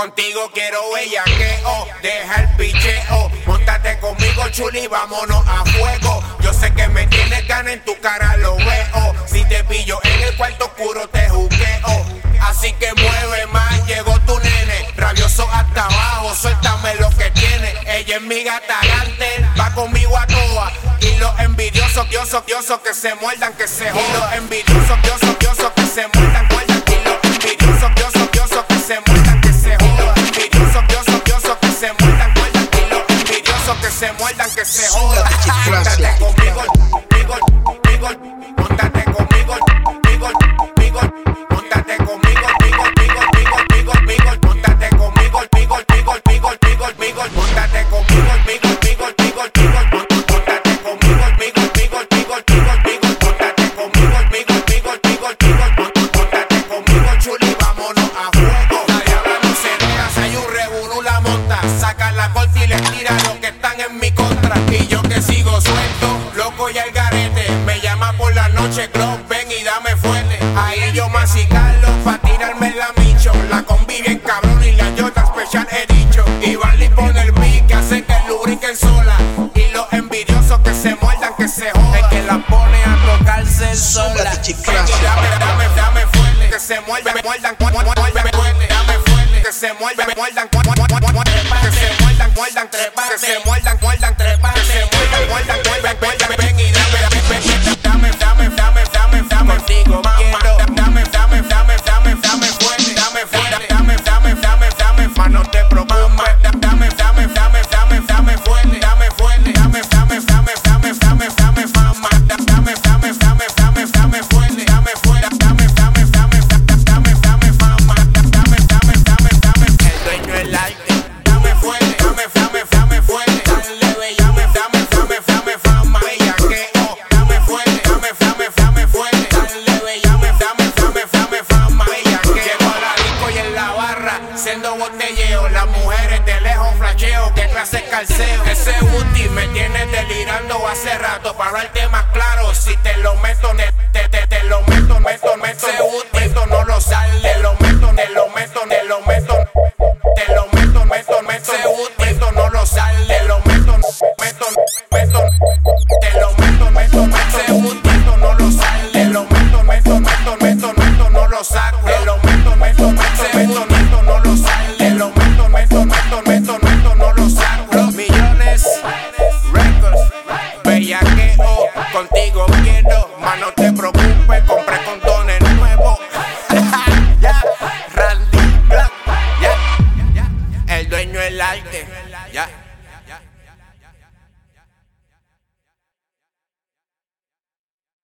Contigo quiero bellaqueo, deja el picheo. Montate conmigo, chuli, vámonos a fuego. Yo sé que me tienes ganas en tu cara, lo veo. Si te pillo en el cuarto oscuro, te juqueo. Así que mueve más, llegó tu nene. Rabioso hasta abajo, suéltame lo que tiene. Ella es mi gata va conmigo a toa. Y los envidiosos, diosos, diosos que se muerdan, que se jodan. Los envidiosos, diosos, diosos que se muerdan, se muerdan, que se jodan. Montate conmigo, conmigo, conmigo, en mi contra. Y yo que sigo suelto, loco y al garete, me llama por la noche, club, ven y dame fuerte. Ahí yo macicarlo, pa' tirarme la micho, la combi bien cabrón y la yota especial he dicho. Y Barley pone el beat que hace que lubriquen sola. Y los envidiosos que se muerdan, que se jodan. El que la pone a tocarse sola. Dame, dame, dame fuerte, que se muerdan, muerdan, muerdan, muerdan, fuerte. Dame fuerte, que se muerdan, muerdan, muerdan, muerdan, se muerdan, muerdan, trepa, las mujeres de lejos flasheo, que clase calceo, ese booty me tiene delirando hace rato, para hablarte más claro, si te lo meto, te, te, bellaqueo, contigo quiero, más no te preocupes,